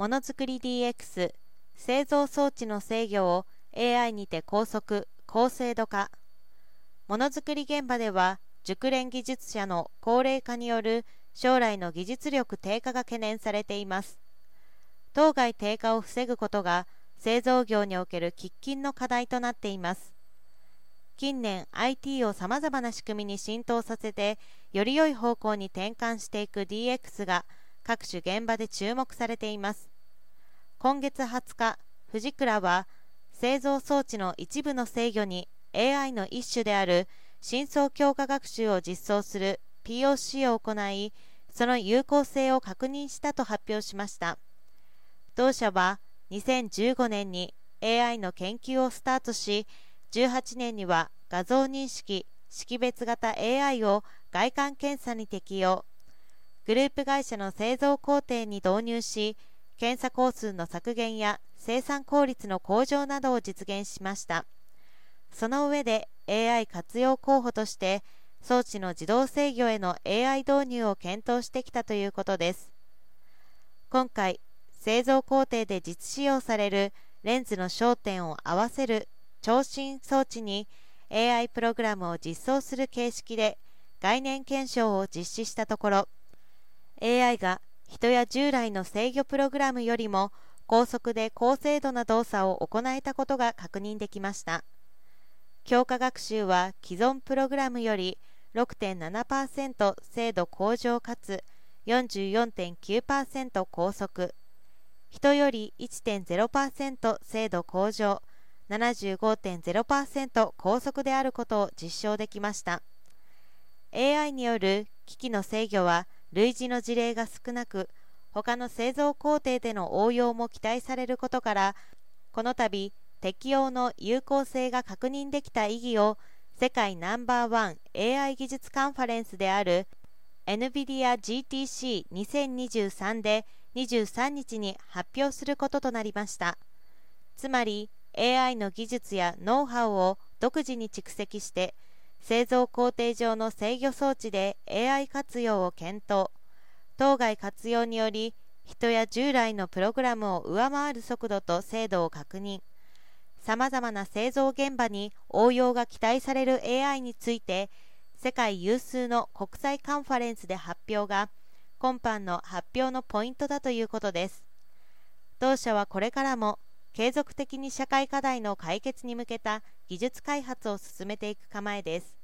ものづくり DX 製造装置の制御を AI にて高速高精度化。ものづくり現場では熟練技術者の高齢化による将来の技術力低下が懸念されています。当該低下を防ぐことが製造業における喫緊の課題となっています。近年 IT をさまざまな仕組みに浸透させてより良い方向に転換していく DX が各種現場で注目されています。今月20日フジクラは製造装置の一部の制御に AI の一種である深層強化学習を実装する POC を行いその有効性を確認したと発表しました。同社は2015年に AI の研究をスタートし18年には画像認識識別型 AI を外観検査に適用。グループ会社の製造工程に導入し検査工数の削減や生産効率の向上などを実現しました。その上で AI 活用候補として装置の自動制御への AI 導入を検討してきたということです。今回製造工程で実使用されるレンズの焦点を合わせる聴診装置に AI プログラムを実装する形式で概念検証を実施したところ AI が人や従来の制御プログラムよりも高速で高精度な動作を行えたことが確認できました。強化学習は既存プログラムより6.7%精度向上かつ44.9%高速。人より1.0%精度向上75.0%高速であることを実証できました。AI による機器の制御は類似の事例が少なく他の製造工程での応用も期待されることからこの度適用の有効性が確認できた意義を世界ナンバーワン AI 技術カンファレンスである NVIDIA GTC2023 で23日に発表することとなりました。つまり AI の技術やノウハウを独自に蓄積して製造工程上の制御装置で AI 活用を検討。当該活用により人や従来のプログラムを上回る速度と精度を確認。さまざまな製造現場に応用が期待される AI について世界有数の国際カンファレンスで発表が今般の発表のポイントだということです。同社はこれからも継続的に社会課題の解決に向けた技術開発を進めていく構えです。